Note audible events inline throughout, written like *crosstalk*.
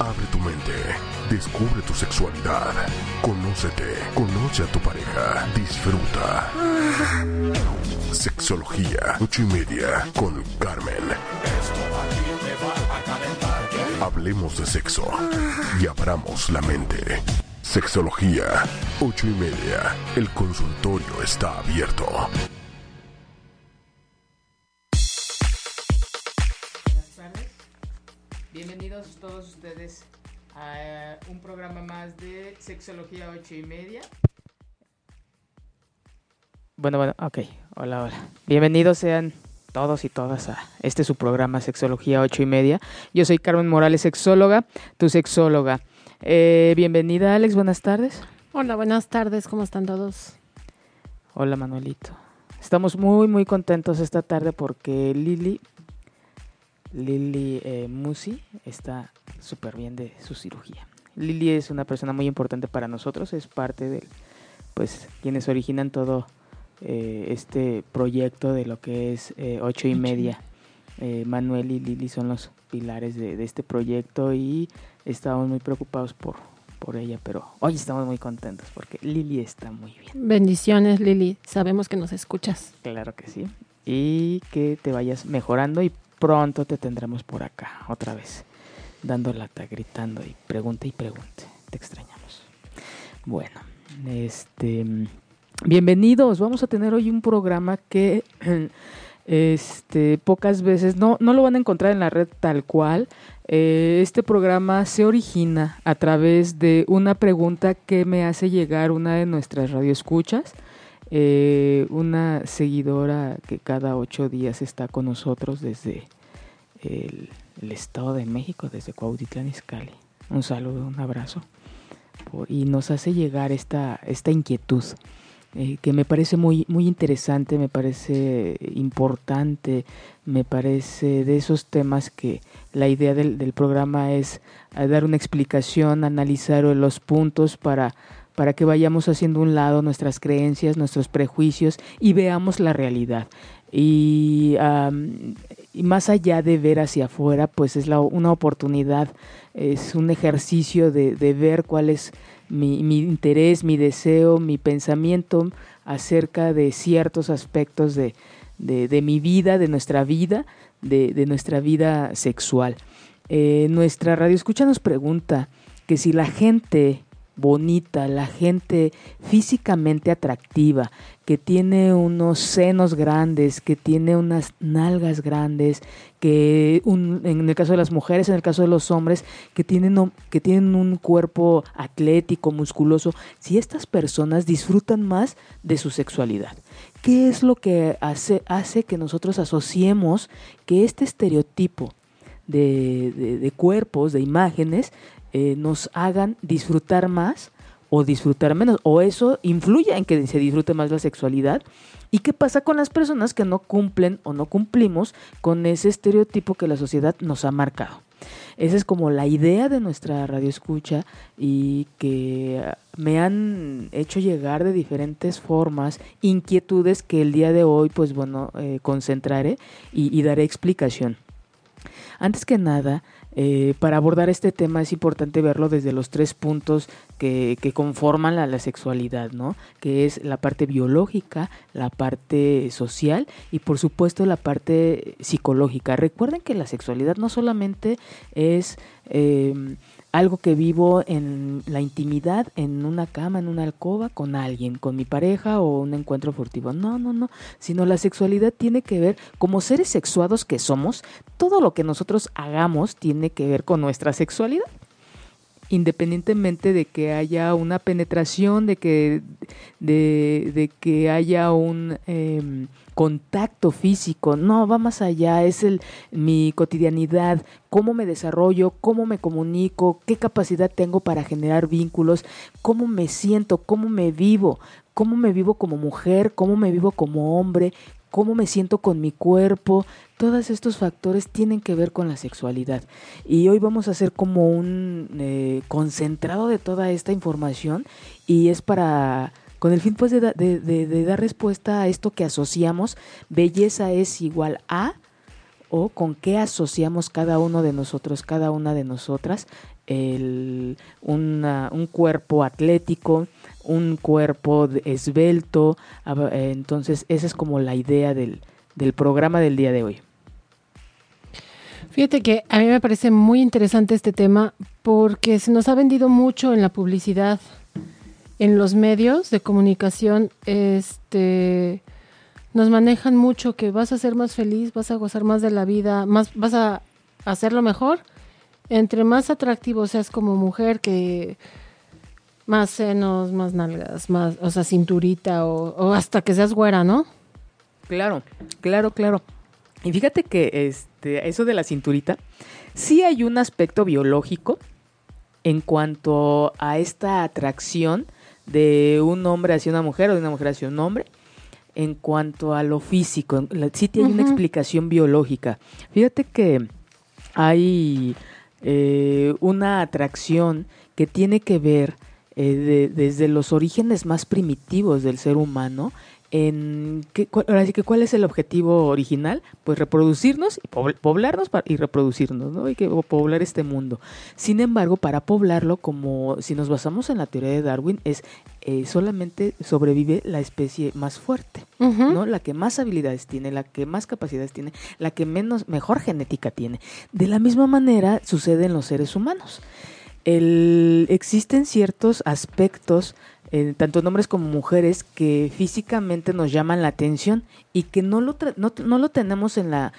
Abre tu mente, descubre tu sexualidad, conócete, conoce a tu pareja, disfruta. Sexología, ocho y media, con Carmen. Hablemos de sexo y abramos la mente. Sexología, ocho y media. El consultorio está abierto. Bienvenidos todos ustedes a un programa más de Sexología ocho y media. Bueno, bueno, ok. Hola, hola. Bienvenidos sean todos y todas a este su programa Sexología ocho y media. Yo soy Carmen Morales, sexóloga, tu sexóloga. Eh, bienvenida, Alex. Buenas tardes. Hola, buenas tardes. ¿Cómo están todos? Hola, Manuelito. Estamos muy, muy contentos esta tarde porque Lili, Lili eh, Musi, está súper bien de su cirugía. Lili es una persona muy importante para nosotros, es parte de, pues, quienes originan todo eh, este proyecto de lo que es eh, ocho y media. Manuel y Lili son los pilares de, de, este proyecto y estamos muy preocupados por, por ella, pero hoy estamos muy contentos porque Lili está muy bien. Bendiciones Lili, sabemos que nos escuchas. Claro que sí. Y que te vayas mejorando y pronto te tendremos por acá otra vez, dando lata, gritando y pregunta y pregunte. Te extrañamos. Bueno, este bienvenidos. Vamos a tener hoy un programa que *clears throat* este pocas veces no no lo van a encontrar en la red tal cual. Eh, este programa se origina a través de una pregunta que me hace llegar una de nuestras radioescuchas. Eh, una seguidora que cada ocho días está con nosotros desde el, el Estado de México, desde Cuautitlán Izcalli. Un saludo, un abrazo. Por, y nos hace llegar esta, esta inquietud eh, que me parece muy, muy interesante, me parece importante, me parece de esos temas que la idea del, del programa es dar una explicación, analizar los puntos para para que vayamos haciendo un lado nuestras creencias, nuestros prejuicios y veamos la realidad. Y, más allá de ver hacia afuera, pues es una oportunidad, es un ejercicio de, ver cuál es mi, interés, mi deseo, mi pensamiento acerca de ciertos aspectos de, de, mi vida, de nuestra vida, de, de nuestra vida sexual. Eh, nuestra radio escucha nos pregunta que si la gente bonita, la gente físicamente atractiva, que tiene unos senos grandes, que tiene unas nalgas grandes, que en el caso de las mujeres, en el caso de los hombres, que tienen, que tienen un cuerpo atlético, musculoso, si estas personas disfrutan más de su sexualidad. ¿Qué es lo que hace que nosotros asociemos que este estereotipo de, de, cuerpos, de imágenes, eh, nos hagan disfrutar más o disfrutar menos, o eso influye en que se disfrute más la sexualidad. ¿Y qué pasa con las personas que no cumplen o no cumplimos con ese estereotipo que la sociedad nos ha marcado? Esa es como la idea de nuestra radio escucha y que me han hecho llegar de diferentes formas inquietudes que el día de hoy pues bueno eh, concentraré y daré explicación. Antes que nada, eh, para abordar este tema es importante verlo desde los tres puntos que, conforman la, la, sexualidad, ¿no? Que es la parte biológica, la parte social y por supuesto la parte psicológica. Recuerden que la sexualidad no solamente es eh, algo que vivo en la intimidad, en una cama, en una alcoba, con alguien, con mi pareja o un encuentro furtivo. No, no, no. Sino la sexualidad tiene que ver, como seres sexuados que somos, todo lo que nosotros hagamos tiene que ver con nuestra sexualidad independientemente de que haya una penetración, de que, de, que haya un eh, contacto físico, no, va más allá, es el, mi cotidianidad, cómo me desarrollo, cómo me comunico, qué capacidad tengo para generar vínculos, cómo me siento, cómo me vivo, cómo me vivo como mujer, cómo me vivo como hombre, cómo me siento con mi cuerpo, todos estos factores tienen que ver con la sexualidad. Y hoy vamos a hacer como un eh, concentrado de toda esta información y es para con el fin pues de, dar respuesta a esto que asociamos, belleza es igual a o con qué asociamos cada uno de nosotros, cada una de nosotras, el, un cuerpo atlético, un cuerpo esbelto. Entonces, esa es como la idea del, del programa del día de hoy. Fíjate que a mí me parece muy interesante este tema porque se nos ha vendido mucho en la publicidad, en los medios de comunicación, este nos manejan mucho que vas a ser más feliz, vas a gozar más de la vida, más vas a hacerlo mejor. Entre más atractivo seas como mujer, que más senos, más nalgas, más, o sea, cinturita o, hasta que seas güera, ¿no? Claro, claro, claro. Y fíjate que este, eso de la cinturita, sí hay un aspecto biológico en cuanto a esta atracción de un hombre hacia una mujer o de una mujer hacia un hombre en cuanto a lo físico. Sí tiene una explicación biológica. Fíjate que hay eh, una atracción que tiene que ver eh, desde los orígenes más primitivos del ser humano en que, ahora que cuál es el objetivo original, pues reproducirnos y poblarnos y reproducirnos, ¿no? Y que poblar este mundo. Sin embargo, para poblarlo, como si nos basamos en la teoría de Darwin, es eh, solamente sobrevive la especie más fuerte, ¿no? La que más habilidades tiene, la que más capacidades tiene, la que menos mejor genética tiene. De la misma manera sucede en los seres humanos. El, existen ciertos aspectos eh, tanto hombres como mujeres, que físicamente nos llaman la atención y que no lo, no, no lo tenemos en la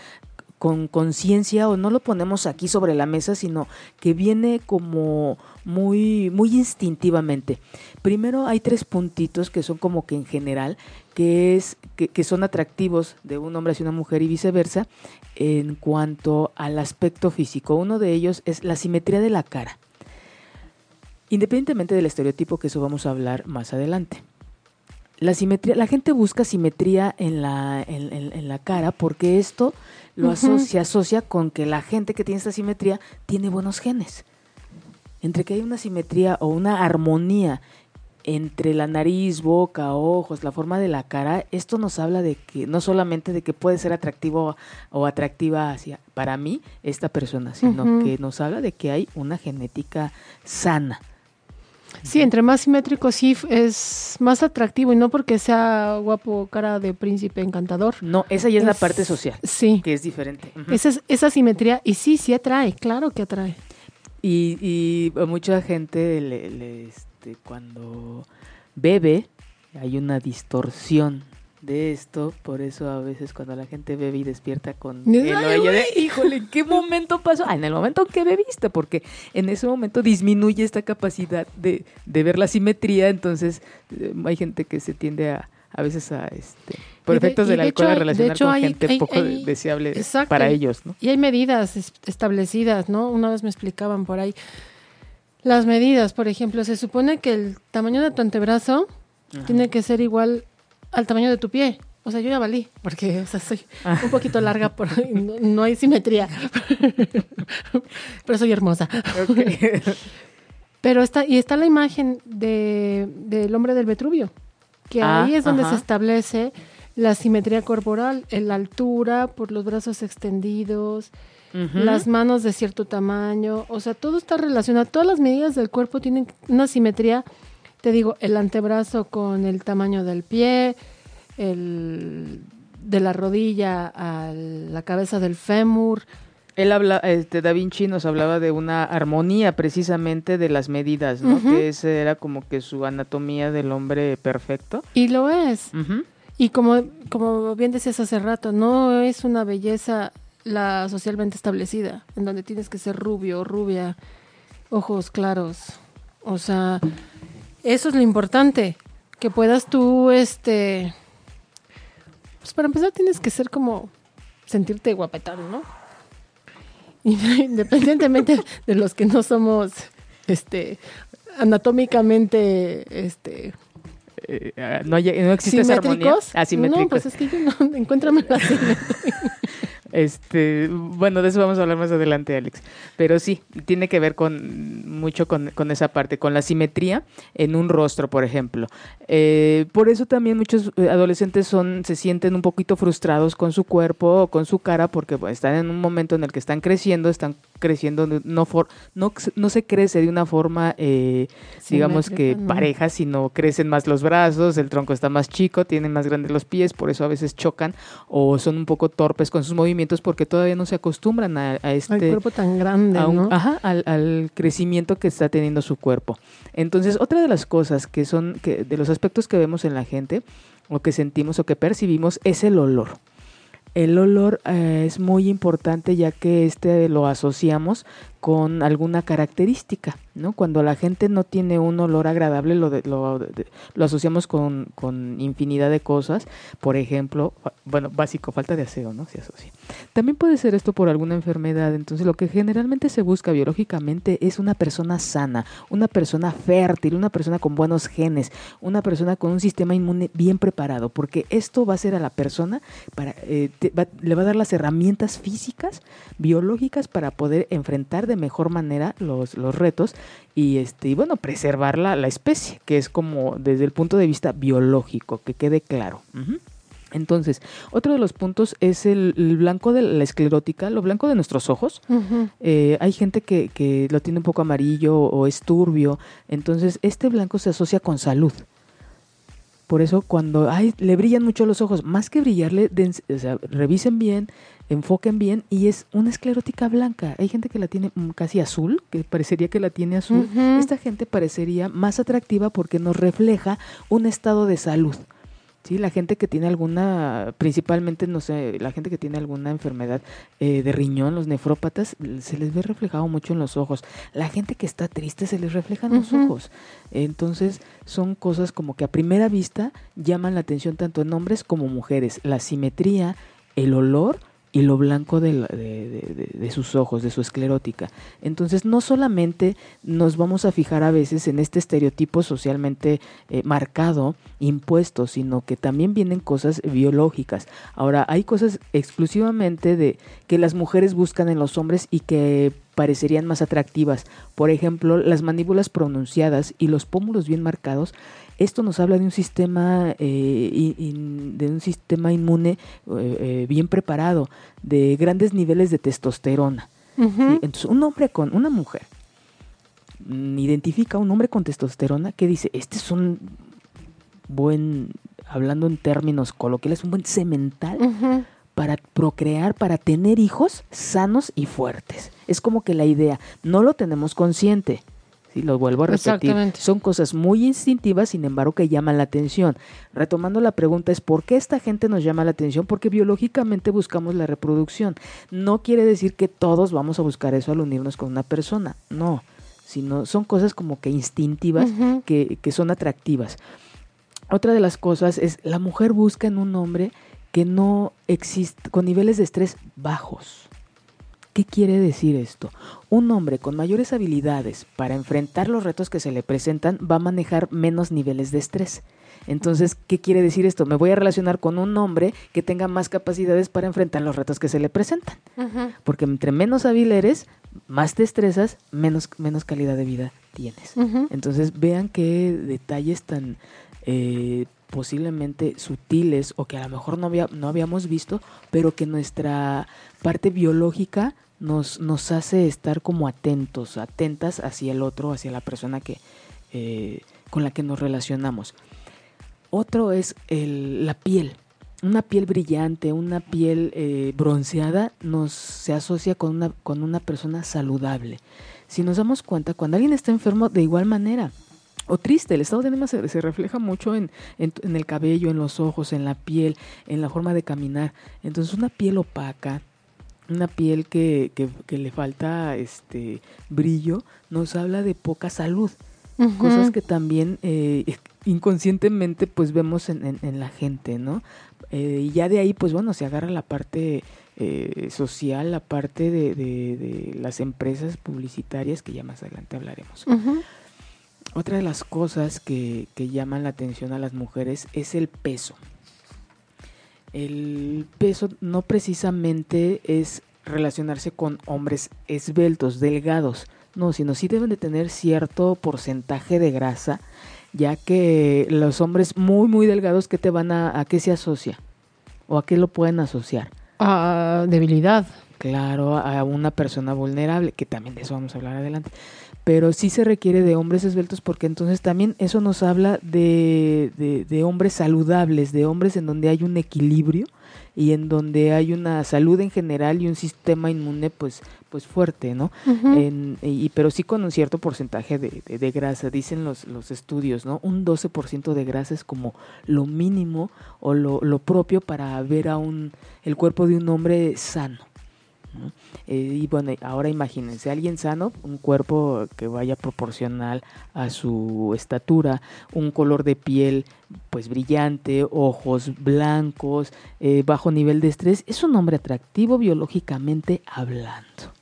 con conciencia o no lo ponemos aquí sobre la mesa, sino que viene como muy, muy instintivamente. Primero hay tres puntitos que son como que en general, que es, que, que son atractivos de un hombre hacia una mujer y viceversa, en cuanto al aspecto físico. Uno de ellos es la simetría de la cara. Independientemente del estereotipo, que eso vamos a hablar más adelante. La simetría, la gente busca simetría en la, en, la cara porque esto lo asocia, se asocia con que la gente que tiene esta simetría tiene buenos genes. Entre que hay una simetría o una armonía entre la nariz, boca, ojos, la forma de la cara, esto nos habla de que no solamente de que puede ser atractivo o atractiva hacia para mí esta persona, sino que nos habla de que hay una genética sana. Sí, entre más simétrico sí es más atractivo y no porque sea guapo, cara de príncipe encantador. No, esa ya es, la parte social. Sí. Que es diferente. esa, esa simetría, y sí, sí atrae, claro que atrae. Y, y mucha gente le, este, cuando bebe hay una distorsión de esto, por eso a veces cuando la gente bebe y despierta con el oye de, híjole, ¿en qué *laughs* momento pasó? Ah, en el momento en que bebiste, porque en ese momento disminuye esta capacidad de, de ver la simetría, entonces eh, hay gente que se tiende a, a veces a este por efectos del alcohol a relacionar con gente poco deseable para ellos, ¿no? Y hay medidas establecidas, ¿no? Una vez me explicaban por ahí las medidas, por ejemplo, se supone que el tamaño de tu antebrazo tiene que ser igual al tamaño de tu pie. O sea, yo ya valí, porque o sea, soy ah. un poquito larga, por, no, hay simetría. Pero soy hermosa. Pero está, y está la imagen de, del hombre del Vetruvio, que ah, ahí es donde se establece la simetría corporal, en la altura, por los brazos extendidos, las manos de cierto tamaño, o sea, todo está relacionado, todas las medidas del cuerpo tienen una simetría te digo, el antebrazo con el tamaño del pie, el de la rodilla a la cabeza del fémur. Él habla, este, Da Vinci nos hablaba de una armonía precisamente de las medidas, ¿no? Que ese era como que su anatomía del hombre perfecto. Y lo es. Y como, como bien decías hace rato, no es una belleza la socialmente establecida, en donde tienes que ser rubio, rubia, ojos claros. O sea, eso es lo importante, que puedas tú, este, pues para empezar tienes que ser como sentirte guapetón, ¿no? *laughs* Independientemente de los que no somos, este, anatómicamente, este, eh, no, no existe esa armonía. Asimétricos. No, pues es que yo no, encuéntrame la *laughs* Este, bueno, de eso vamos a hablar más adelante, Alex. Pero sí, tiene que ver con mucho con, esa parte, con la simetría en un rostro, por ejemplo. Eh, por eso también muchos eh, adolescentes son, se sienten un poquito frustrados con su cuerpo o con su cara, porque pues, están en un momento en el que están creciendo, están creciendo, no, for, no, no se crece de una forma, eh, digamos que pareja, sino crecen más los brazos, el tronco está más chico, tienen más grandes los pies, por eso a veces chocan o son un poco torpes con sus movimientos porque todavía no se acostumbran a, este... Al cuerpo tan grande, ¿no? Ajá, al, crecimiento que está teniendo su cuerpo. Entonces, otra de las cosas que son, que, de los aspectos que vemos en la gente, o que sentimos o que percibimos, es el olor. El olor eh, es muy importante ya que este lo asociamos con alguna característica, ¿no? Cuando la gente no tiene un olor agradable, lo, lo, lo, asociamos con, con, infinidad de cosas. Por ejemplo, bueno, básico, falta de aseo, ¿no? Se asocia. También puede ser esto por alguna enfermedad. Entonces, lo que generalmente se busca biológicamente es una persona sana, una persona fértil, una persona con buenos genes, una persona con un sistema inmune bien preparado, porque esto va a ser a la persona, para, eh, le va a dar las herramientas físicas, biológicas para poder enfrentar de mejor manera los, los retos y, este, y bueno, preservar la, la, especie, que es como desde el punto de vista biológico, que quede claro. Entonces, otro de los puntos es el, blanco de la esclerótica, lo blanco de nuestros ojos. Eh, hay gente que, que, lo tiene un poco amarillo o es turbio. Entonces, este blanco se asocia con salud. Por eso cuando ay, le brillan mucho los ojos, más que brillarle, o sea, revisen bien, enfoquen bien y es una esclerótica blanca. Hay gente que la tiene mm, casi azul, que parecería que la tiene azul. Esta gente parecería más atractiva porque nos refleja un estado de salud. Sí, la gente que tiene alguna, principalmente, no sé, la gente que tiene alguna enfermedad eh, de riñón, los nefrópatas, se les ve reflejado mucho en los ojos. La gente que está triste se les refleja en los ojos. Entonces, son cosas como que a primera vista llaman la atención tanto en hombres como mujeres. La simetría, el olor y lo blanco de, de, sus ojos, de su esclerótica. Entonces, no solamente nos vamos a fijar a veces en este estereotipo socialmente eh, marcado, impuesto, sino que también vienen cosas biológicas. Ahora, hay cosas exclusivamente de que las mujeres buscan en los hombres y que parecerían más atractivas. Por ejemplo, las mandíbulas pronunciadas y los pómulos bien marcados esto nos habla de un sistema, eh, de un sistema inmune eh, eh, bien preparado, de grandes niveles de testosterona. Entonces, un hombre con una mujer mm, identifica a un hombre con testosterona que dice, este es un buen, hablando en términos coloquiales, un buen semental para procrear, para tener hijos sanos y fuertes. Es como que la idea, no lo tenemos consciente, y lo vuelvo a repetir, son cosas muy instintivas, sin embargo, que llaman la atención. Retomando la pregunta es, ¿por qué esta gente nos llama la atención? Porque biológicamente buscamos la reproducción. No quiere decir que todos vamos a buscar eso al unirnos con una persona, no, sino son cosas como que instintivas, que, que son atractivas. Otra de las cosas es, la mujer busca en un hombre que no existe, con niveles de estrés bajos. ¿Qué quiere decir esto? Un hombre con mayores habilidades para enfrentar los retos que se le presentan va a manejar menos niveles de estrés. Entonces, ¿qué quiere decir esto? Me voy a relacionar con un hombre que tenga más capacidades para enfrentar los retos que se le presentan. Porque entre menos hábil eres, más te estresas, menos, menos calidad de vida tienes. Entonces, vean qué detalles tan eh, posiblemente sutiles o que a lo mejor no, había, no habíamos visto, pero que nuestra parte biológica nos, nos hace estar como atentos, atentas hacia el otro, hacia la persona que, eh, con la que nos relacionamos. Otro es la piel. Una piel brillante, una piel eh, bronceada nos se asocia con una, con una persona saludable. Si nos damos cuenta, cuando alguien está enfermo, de igual manera, o triste. El estado de ánimo se, refleja mucho en, en, el cabello, en los ojos, en la piel, en la forma de caminar. Entonces una piel opaca, una piel que, que, le falta este brillo, nos habla de poca salud. Cosas que también eh, inconscientemente pues vemos en, en, la gente, ¿no? Eh, y ya de ahí pues bueno, se agarra la parte eh, social, la parte de, de, las empresas publicitarias que ya más adelante hablaremos. Otra de las cosas que, que llaman la atención a las mujeres es el peso. El peso no precisamente es relacionarse con hombres esbeltos, delgados, no, sino sí deben de tener cierto porcentaje de grasa, ya que los hombres muy, muy delgados, ¿qué te van a, a qué se asocia? ¿O a qué lo pueden asociar? A debilidad. Claro, a una persona vulnerable, que también de eso vamos a hablar adelante. Pero sí se requiere de hombres esbeltos porque entonces también eso nos habla de, de, de hombres saludables, de hombres en donde hay un equilibrio y en donde hay una salud en general y un sistema inmune pues pues fuerte, ¿no? En, y, pero sí con un cierto porcentaje de, de- de grasa, dicen los, los estudios, ¿no? Un 12% de grasa es como lo mínimo o lo, lo propio para ver a un, el cuerpo de un hombre sano. ¿no? Eh, y bueno, ahora imagínense, alguien sano, un cuerpo que vaya proporcional a su estatura, un color de piel pues brillante, ojos blancos, eh, bajo nivel de estrés, es un hombre atractivo biológicamente hablando.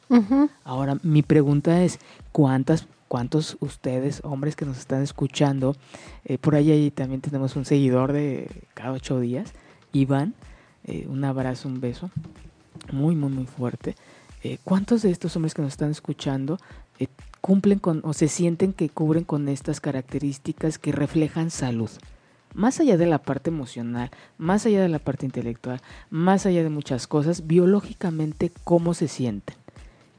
Ahora, mi pregunta es, ¿cuántas, ¿cuántos ustedes, hombres que nos están escuchando, eh, por ahí, ahí también tenemos un seguidor de cada ocho días, Iván, eh, un abrazo, un beso, muy, muy, muy fuerte. Eh, ¿Cuántos de estos hombres que nos están escuchando eh, cumplen con o se sienten que cubren con estas características que reflejan salud? Más allá de la parte emocional, más allá de la parte intelectual, más allá de muchas cosas, biológicamente, ¿cómo se sienten?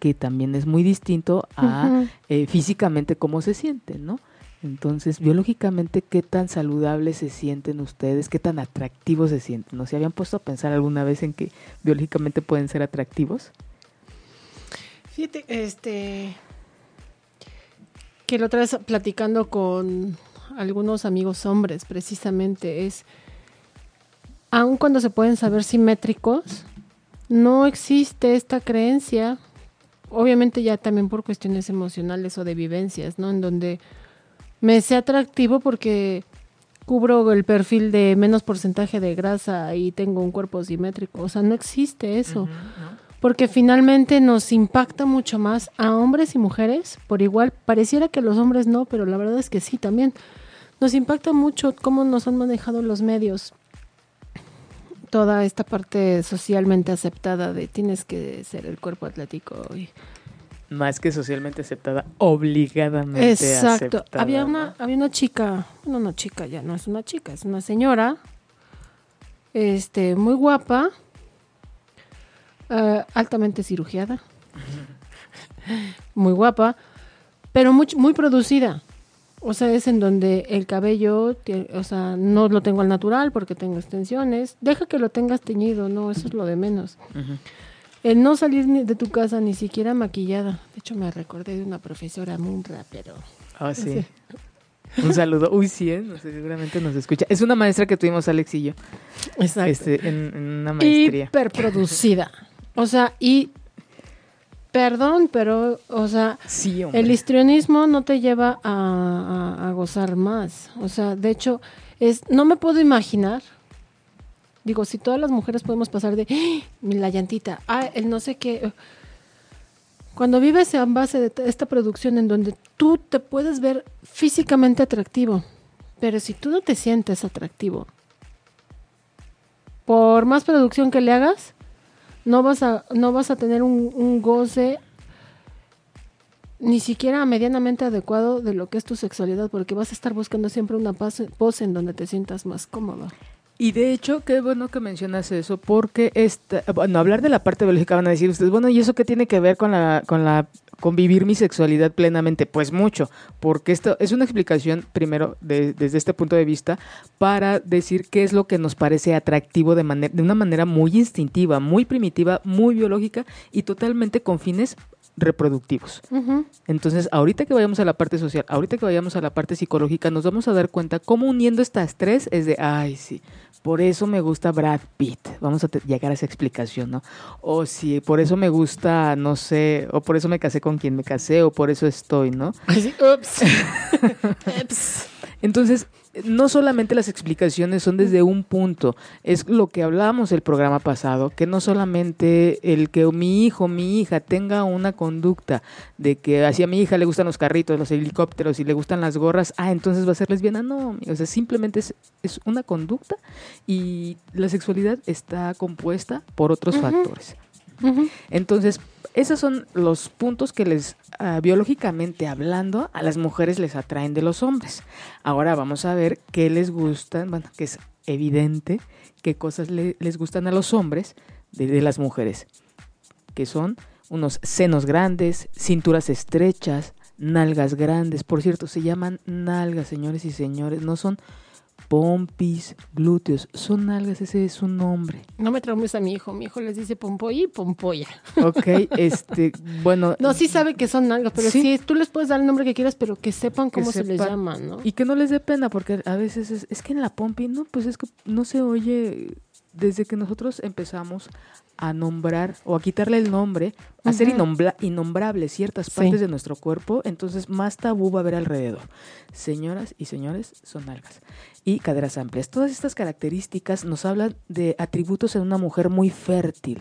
Que también es muy distinto a eh, físicamente cómo se sienten, ¿no? Entonces, biológicamente, ¿qué tan saludables se sienten ustedes? ¿Qué tan atractivos se sienten? ¿No se habían puesto a pensar alguna vez en que biológicamente pueden ser atractivos? Fíjate, este. Que la otra vez platicando con algunos amigos hombres, precisamente, es. Aun cuando se pueden saber simétricos, no existe esta creencia. Obviamente, ya también por cuestiones emocionales o de vivencias, ¿no? En donde me sea atractivo porque cubro el perfil de menos porcentaje de grasa y tengo un cuerpo simétrico. O sea, no existe eso porque finalmente nos impacta mucho más a hombres y mujeres por igual. Pareciera que los hombres no, pero la verdad es que sí también. Nos impacta mucho cómo nos han manejado los medios. Toda esta parte socialmente aceptada de tienes que ser el cuerpo atlético. y- Más que socialmente aceptada, obligadamente Exacto. aceptada. Había ¿no? una, había una chica, no, no chica, ya no es una chica, es una señora, este, muy guapa, eh, altamente cirugiada, muy guapa, pero muy, muy producida. O sea, es en donde el cabello, o sea, no lo tengo al natural porque tengo extensiones. Deja que lo tengas teñido, no, eso es lo de menos. El no salir de tu casa ni siquiera maquillada. De hecho, me recordé de una profesora muy pero Ah, sí. Un saludo. Uy, sí, ¿eh? No sé, seguramente nos escucha. Es una maestra que tuvimos, Alex y yo, Exacto. este, en, en una maestría. Hiperproducida. O sea, y perdón, pero, o sea, Sí, el histrionismo no te lleva a, a- a gozar más. O sea, de hecho, es, no me puedo imaginar. Digo, si todas las mujeres podemos pasar de "Ah, la llantita, ah, el no sé qué. Cuando vives en base de esta producción en donde tú te puedes ver físicamente atractivo, pero si tú no te sientes atractivo, por más producción que le hagas, no vas a, no vas a tener un, un goce ni siquiera medianamente adecuado de lo que es tu sexualidad, porque vas a estar buscando siempre una pose, en donde te sientas más cómodo. Y de hecho, qué bueno que mencionas eso, porque esta, bueno, hablar de la parte biológica van a decir ustedes, bueno, ¿y eso qué tiene que ver con la, con la, con vivir mi sexualidad plenamente? Pues mucho, porque esto es una explicación, primero, de- desde este punto de vista, para decir qué es lo que nos parece atractivo de, de una manera muy instintiva, muy primitiva, muy biológica y totalmente con fines reproductivos. Entonces, ahorita que vayamos a la parte social, ahorita que vayamos a la parte psicológica, nos vamos a dar cuenta cómo uniendo estas tres es de, ay, sí, por eso me gusta Brad Pitt. Vamos a llegar a esa explicación, ¿no? O sí, por eso me gusta, no sé, o por eso me casé con quien me casé, o por eso estoy, ¿no? Así, ups. *laughs* Ups. Entonces, no solamente las explicaciones son desde un punto, es lo que hablábamos el programa pasado, que no solamente el que mi hijo, mi hija tenga una conducta de que así a mi hija le gustan los carritos, los helicópteros y le gustan las gorras, ah, entonces va a ser lesbiana. No, o sea, simplemente es, es una conducta y la sexualidad está compuesta por otros factores. Entonces, esos son los puntos que les, ah, biológicamente hablando, a las mujeres les atraen de los hombres. Ahora vamos a ver qué les gustan, bueno, que es evidente qué cosas les gustan a los hombres de, las mujeres, que son unos senos grandes, cinturas estrechas, nalgas grandes. Por cierto, se llaman nalgas, señores y señores, no son pompis, glúteos, son algas, ese es su nombre. No me traumes a mi hijo, mi hijo les dice pompoy y pompoya. Ok, *laughs* este, bueno. No, sí sabe que son algas, pero sí, tú les puedes dar el nombre que quieras, pero que sepan cómo se les llama, ¿no? Y que no les dé pena, porque a veces es, es que en la pompi, no, pues es que no se oye desde que nosotros empezamos a nombrar o a quitarle el nombre, a ser innombrables ciertas partes de nuestro cuerpo, entonces más tabú va a haber alrededor. Señoras y señores, son algas. Y caderas amplias. Todas estas características nos hablan de atributos en una mujer muy fértil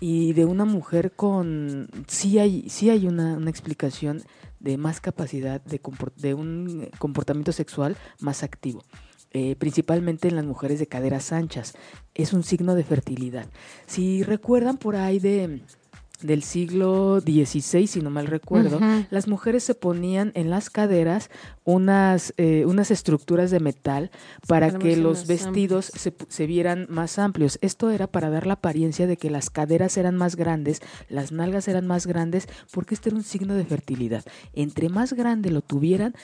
y de una mujer con... Sí hay, sí hay una, una explicación de más capacidad de, de un comportamiento sexual más activo. Eh, principalmente en las mujeres de caderas anchas. Es un signo de fertilidad. Si recuerdan por ahí de del siglo XVI, si no mal recuerdo, las mujeres se ponían en las caderas unas, eh, unas estructuras de metal para que los vestidos se, se, vieran más amplios. Esto era para dar la apariencia de que las caderas eran más grandes, las nalgas eran más grandes, porque este era un signo de fertilidad. Entre más grande lo tuvieran,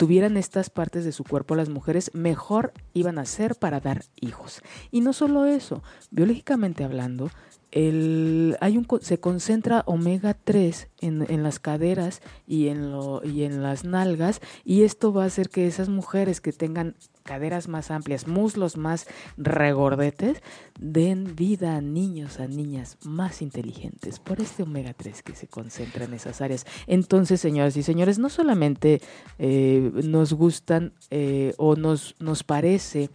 tuvieran estas partes de su cuerpo las mujeres, mejor iban a ser para dar hijos. Y no solo eso, biológicamente hablando, el, hay un, se concentra omega 3 en, en las caderas y en, lo, y en las nalgas y esto va a hacer que esas mujeres que tengan caderas más amplias, muslos más regordetes, den vida a niños, a niñas más inteligentes por este omega 3 que se concentra en esas áreas. Entonces, señoras y señores, no solamente eh, nos gustan eh, o nos, nos parece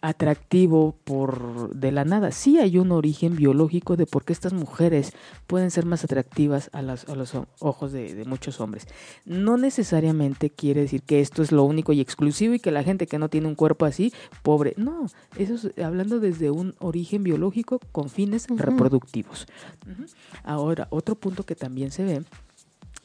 atractivo por de la nada. Sí hay un origen biológico de por qué estas mujeres pueden ser más atractivas a, las, a los ojos de, muchos hombres. No necesariamente quiere decir que esto es lo único y exclusivo y que la gente que no tiene un cuerpo así, pobre. No, eso es hablando desde un origen biológico con fines reproductivos. Ahora, otro punto que también se ve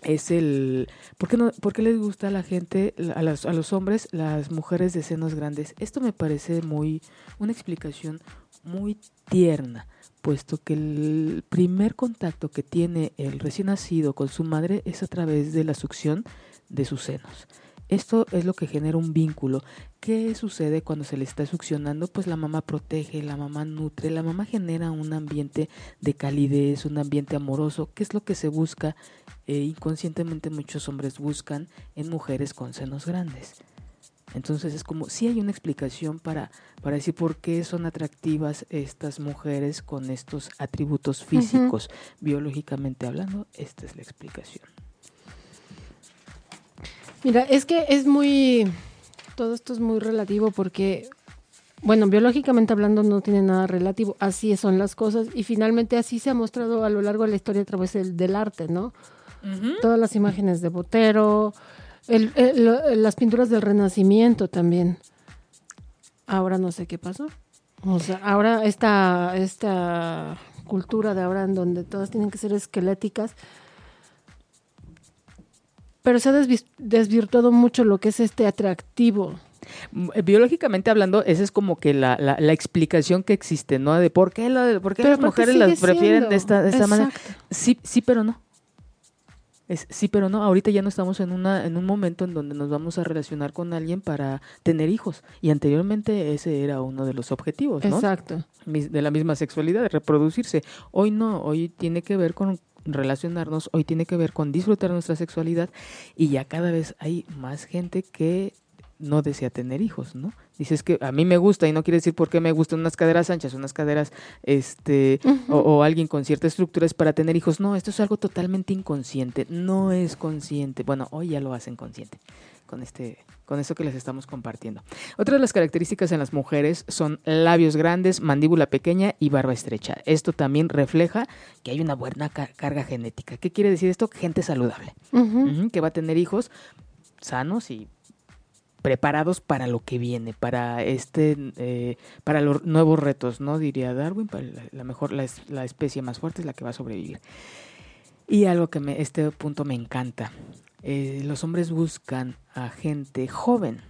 es el ¿por qué, no, ¿por qué les gusta a la gente a, las, a los hombres las mujeres de senos grandes esto me parece muy una explicación muy tierna puesto que el primer contacto que tiene el recién nacido con su madre es a través de la succión de sus senos esto es lo que genera un vínculo. ¿Qué sucede cuando se le está succionando? Pues la mamá protege, la mamá nutre, la mamá genera un ambiente de calidez, un ambiente amoroso, ¿Qué es lo que se busca e inconscientemente muchos hombres buscan en mujeres con senos grandes. Entonces es como, si hay una explicación para, para decir por qué son atractivas estas mujeres con estos atributos físicos, biológicamente hablando, esta es la explicación. Mira, es que es muy, todo esto es muy relativo porque, bueno, biológicamente hablando no tiene nada relativo, así son las cosas y finalmente así se ha mostrado a lo largo de la historia a través del, arte, ¿no? Todas las imágenes de Botero, las pinturas del Renacimiento también. Ahora no sé qué pasó. O sea, ahora esta, esta cultura de ahora en donde todas tienen que ser esqueléticas, pero se ha desvirtuado mucho lo que es este atractivo. Mm, eh, biológicamente hablando, esa es como que la, la, explicación que existe, ¿no? De por qué, la, por qué las mujeres las prefieren de esta, de esta manera. Sí, sí, pero no. Es, sí, pero no, ahorita ya no estamos en, una, en un momento en donde nos vamos a relacionar con alguien para tener hijos. Y anteriormente ese era uno de los objetivos, ¿no? Exacto. De la misma sexualidad, de reproducirse. Hoy no, hoy tiene que ver con relacionarnos, hoy tiene que ver con disfrutar nuestra sexualidad y ya cada vez hay más gente que no desea tener hijos, ¿no? Dices que a mí me gusta y no quiere decir por qué me gustan unas caderas anchas, unas caderas, este, o, o, alguien con cierta estructura es para tener hijos. No, esto es algo totalmente inconsciente, no es consciente. Bueno, hoy ya lo hacen consciente con este, con esto que les estamos compartiendo. Otra de las características en las mujeres son labios grandes, mandíbula pequeña y barba estrecha. Esto también refleja que hay una buena carga genética. ¿Qué quiere decir esto? Gente saludable, que va a tener hijos sanos y preparados para lo que viene, para este, eh, para los nuevos retos, ¿no? Diría Darwin, para la, mejor, la, la, especie más fuerte es la que va a sobrevivir. Y algo que me, este punto me encanta. Eh, los hombres buscan a gente joven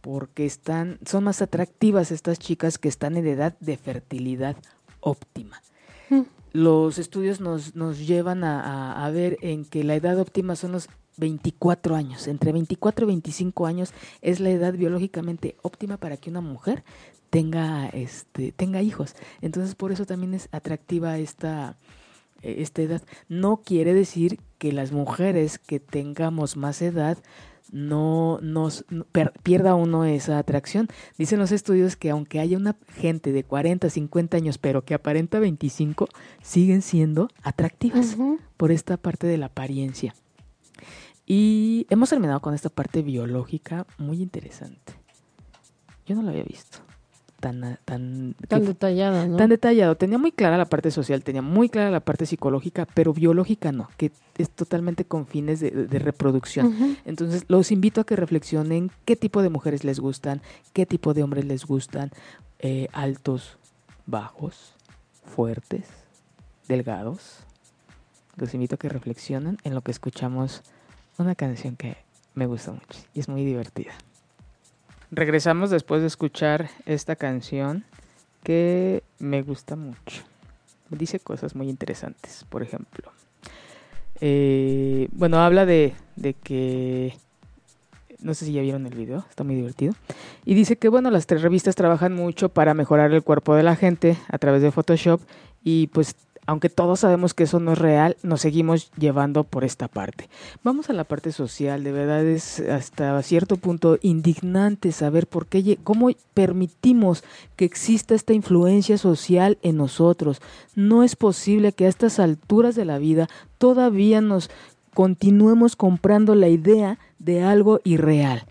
porque están, son más atractivas estas chicas que están en edad de fertilidad óptima. Mm. Los estudios nos, nos llevan a, a, ver en que la edad óptima son los 24 años. Entre 24 y 25 años es la edad biológicamente óptima para que una mujer tenga, este, tenga hijos. Entonces por eso también es atractiva esta, eh, esta edad. No quiere decir que las mujeres que tengamos más edad no nos pierda uno esa atracción. Dicen los estudios que aunque haya una gente de 40, 50 años, pero que aparenta 25, siguen siendo atractivas por esta parte de la apariencia. Y hemos terminado con esta parte biológica muy interesante. Yo no lo había visto tan, tan, tan detallada, ¿no? Tan detallado. Tenía muy clara la parte social, tenía muy clara la parte psicológica, pero biológica no, que es totalmente con fines de, reproducción. Entonces, los invito a que reflexionen qué tipo de mujeres les gustan, qué tipo de hombres les gustan, eh, altos, bajos, fuertes, delgados. Los invito a que reflexionen en lo que escuchamos una canción que me gusta mucho y es muy divertida. Regresamos después de escuchar esta canción que me gusta mucho. Dice cosas muy interesantes, por ejemplo. Eh, bueno, habla de, de que no sé si ya vieron el video, está muy divertido. Y dice que, bueno, las tres revistas trabajan mucho para mejorar el cuerpo de la gente a través de Photoshop y pues aunque todos sabemos que eso no es real, nos seguimos llevando por esta parte. Vamos a la parte social, de verdad es hasta cierto punto indignante saber por qué, cómo permitimos que exista esta influencia social en nosotros. No es posible que a estas alturas de la vida todavía nos continuemos comprando la idea de algo irreal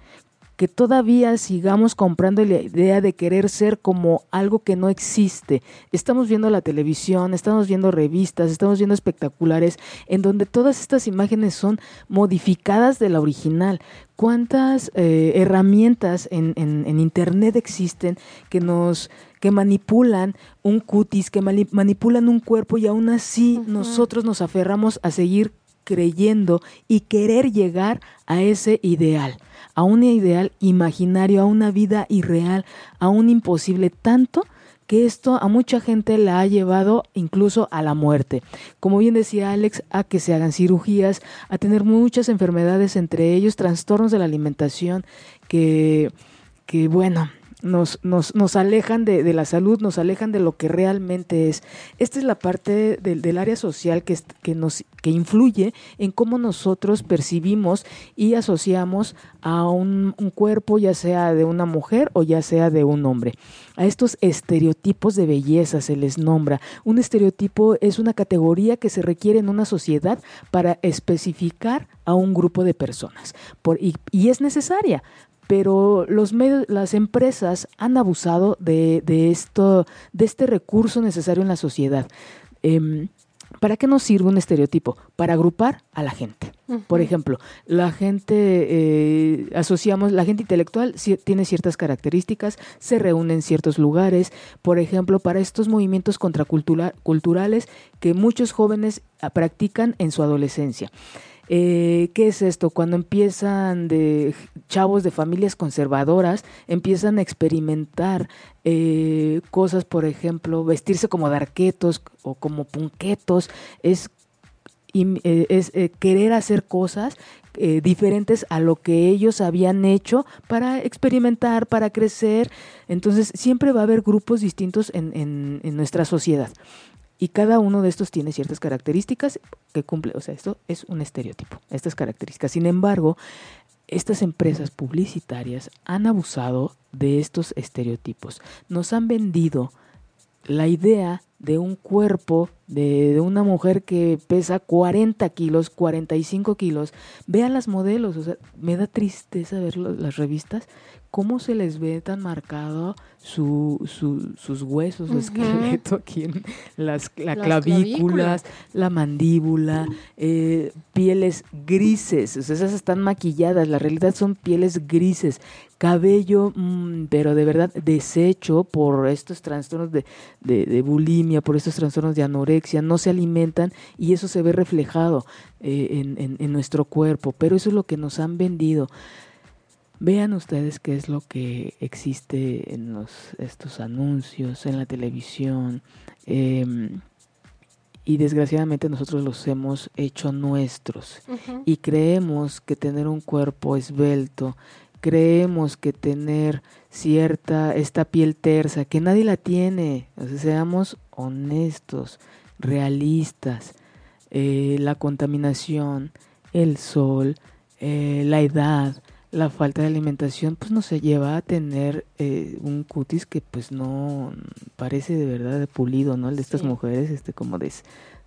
que todavía sigamos comprando la idea de querer ser como algo que no existe. Estamos viendo la televisión, estamos viendo revistas, estamos viendo espectaculares en donde todas estas imágenes son modificadas de la original. ¿Cuántas eh, herramientas en, en, Internet existen que nos que manipulan un cutis, que manipulan un cuerpo y aún así nosotros nos aferramos a seguir creyendo y querer llegar a ese ideal? A un ideal imaginario, a una vida irreal, a un imposible, tanto que esto a mucha gente la ha llevado incluso a la muerte. Como bien decía Alex, a que se hagan cirugías, a tener muchas enfermedades, entre ellos trastornos de la alimentación, que, que bueno, nos, nos, alejan de, la salud, nos alejan de lo que realmente es. Esta es la parte del, del área social que, que, nos, que influye en cómo nosotros percibimos y asociamos a un, un, cuerpo, ya sea de una mujer o ya sea de un hombre. A estos estereotipos de belleza se les nombra. Un estereotipo es una categoría que se requiere en una sociedad para especificar a un grupo de personas. Por, y, y es necesaria pero los medios, las empresas han abusado de, de, esto, de este recurso necesario en la sociedad. Eh, ¿Para qué nos sirve un estereotipo? Para agrupar a la gente. Por ejemplo, la gente, eh, asociamos, la gente intelectual tiene ciertas características, se reúne en ciertos lugares. Por ejemplo, para estos movimientos contraculturales que muchos jóvenes ah, practican en su adolescencia. Eh, ¿Qué es esto? Cuando empiezan de chavos de familias conservadoras, empiezan a experimentar eh, cosas, por ejemplo, vestirse como darquetos o como punquetos, es, eh, es eh, querer hacer cosas eh, diferentes a lo que ellos habían hecho para experimentar, para crecer. Entonces siempre va a haber grupos distintos en, en, en nuestra sociedad y cada uno de estos tiene ciertas características que cumple, o sea, esto es un estereotipo, estas características. Sin embargo, estas empresas publicitarias han abusado de estos estereotipos. Nos han vendido la idea de un cuerpo de, una mujer que pesa 40 kilos, 45 kilos. Vean las modelos, o sea, me da tristeza ver las revistas cómo se les ve tan marcado su, sus huesos, su esqueleto aquí en las, la clavículas, la mandíbula, eh, pieles grises, o sea, esas están maquilladas, la realidad son pieles grises, cabello, mm, pero de verdad deshecho por estos trastornos de, de, bulimia, por estos trastornos de anorexia, no se alimentan y eso se ve reflejado eh, en, en, en nuestro cuerpo, pero eso es lo que nos han vendido. Vean ustedes qué es lo que existe en los, estos anuncios, en la televisión. Em, y desgraciadamente nosotros los hemos hecho nuestros. Y creemos que tener un cuerpo esbelto, creemos que tener cierta, esta piel tersa, que nadie la tiene. O sea, seamos honestos, realistas. Eh, la contaminación, el sol, eh, la edad, la falta de alimentación pues nos lleva a tener eh, un cutis que pues no parece de verdad de pulido, ¿no? El de estas mujeres, este como de,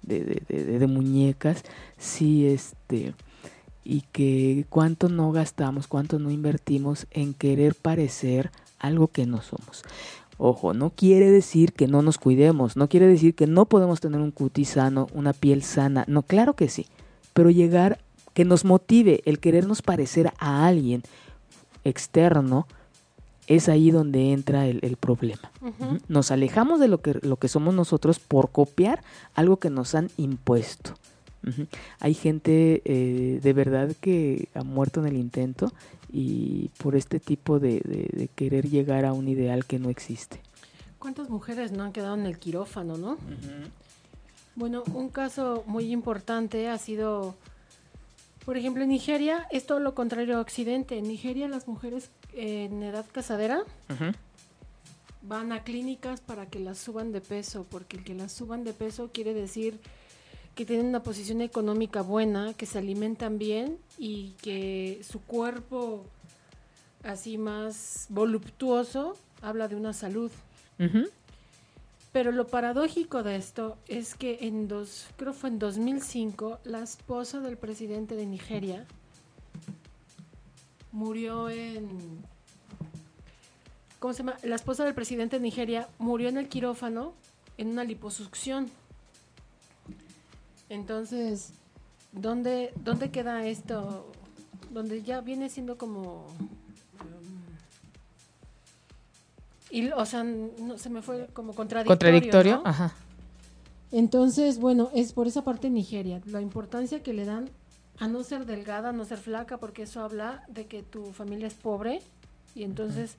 de, de, de, muñecas, sí, este, y que cuánto no gastamos, cuánto no invertimos en querer parecer algo que no somos. Ojo, no quiere decir que no nos cuidemos, no quiere decir que no podemos tener un cutis sano, una piel sana, no, claro que sí, pero llegar que nos motive el querernos parecer a alguien externo, es ahí donde entra el, problema. Nos alejamos de lo que, lo que somos nosotros por copiar algo que nos han impuesto. Hay gente eh, de verdad que ha muerto en el intento y por este tipo de, querer llegar a un ideal que no existe. ¿Cuántas mujeres no han quedado en el quirófano, no? Bueno, un caso muy importante ha sido por ejemplo, en Nigeria es todo lo contrario a Occidente. En Nigeria las mujeres en edad casadera van a clínicas para que las suban de peso, porque el que las suban de peso quiere decir que tienen una posición económica buena, que se alimentan bien y que su cuerpo así más voluptuoso habla de una salud. Pero lo paradójico de esto es que en dos, creo fue en 2005, la esposa del presidente de Nigeria murió en ¿cómo se llama? La esposa del presidente de Nigeria murió en el quirófano en una liposucción. Entonces, ¿dónde, dónde queda esto? Donde ya viene siendo como Y, o sea, no, se me fue como contradictorio. Contradictorio, ajá. Entonces, bueno, es por esa parte Nigeria, la importancia que le dan a no ser delgada, a no ser flaca, porque eso habla de que tu familia es pobre y entonces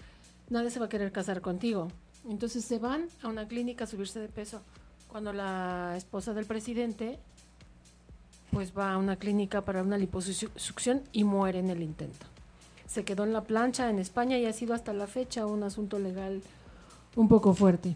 nadie se va a querer casar contigo. Entonces se van a una clínica a subirse de peso. Cuando la esposa del presidente pues va a una clínica para una liposucción y muere en el intento se quedó en la plancha en España y ha sido hasta la fecha un asunto legal un poco fuerte.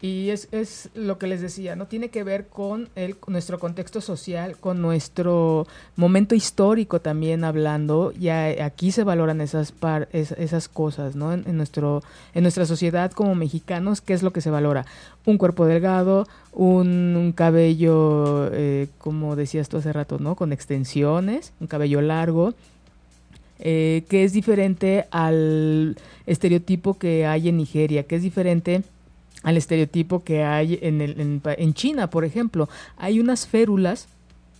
Y es, es lo que les decía, ¿no? Tiene que ver con el, nuestro contexto social, con nuestro momento histórico también hablando. Ya aquí se valoran esas, par, esas cosas, ¿no? En, nuestro, en nuestra sociedad como mexicanos, ¿qué es lo que se valora? Un cuerpo delgado, un, cabello, eh, como decías tú hace rato, ¿no? Con extensiones, un cabello largo, eh, que es diferente al estereotipo que hay en Nigeria, que es diferente al estereotipo que hay en, el, en, en China, por ejemplo. Hay unas férulas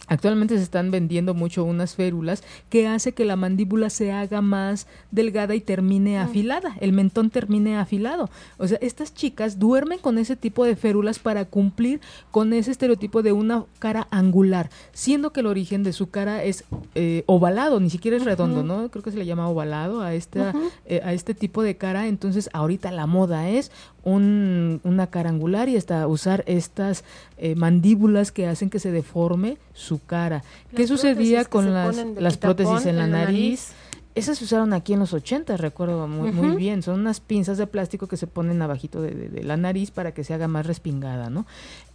Actualmente se están vendiendo mucho unas férulas que hace que la mandíbula se haga más delgada y termine afilada, el mentón termine afilado. O sea, estas chicas duermen con ese tipo de férulas para cumplir con ese estereotipo de una cara angular, siendo que el origen de su cara es eh, ovalado, ni siquiera es redondo, ¿no? Creo que se le llama ovalado a, esta, eh, a este tipo de cara. Entonces, ahorita la moda es un, una cara angular y hasta usar estas eh, mandíbulas que hacen que se deforme su cara. ¿Qué sucedía con las, las prótesis en la, nariz? Esas se usaron aquí en los 80, recuerdo muy, muy bien. Son unas pinzas de plástico que se ponen abajito de, la nariz para que se haga más respingada, ¿no?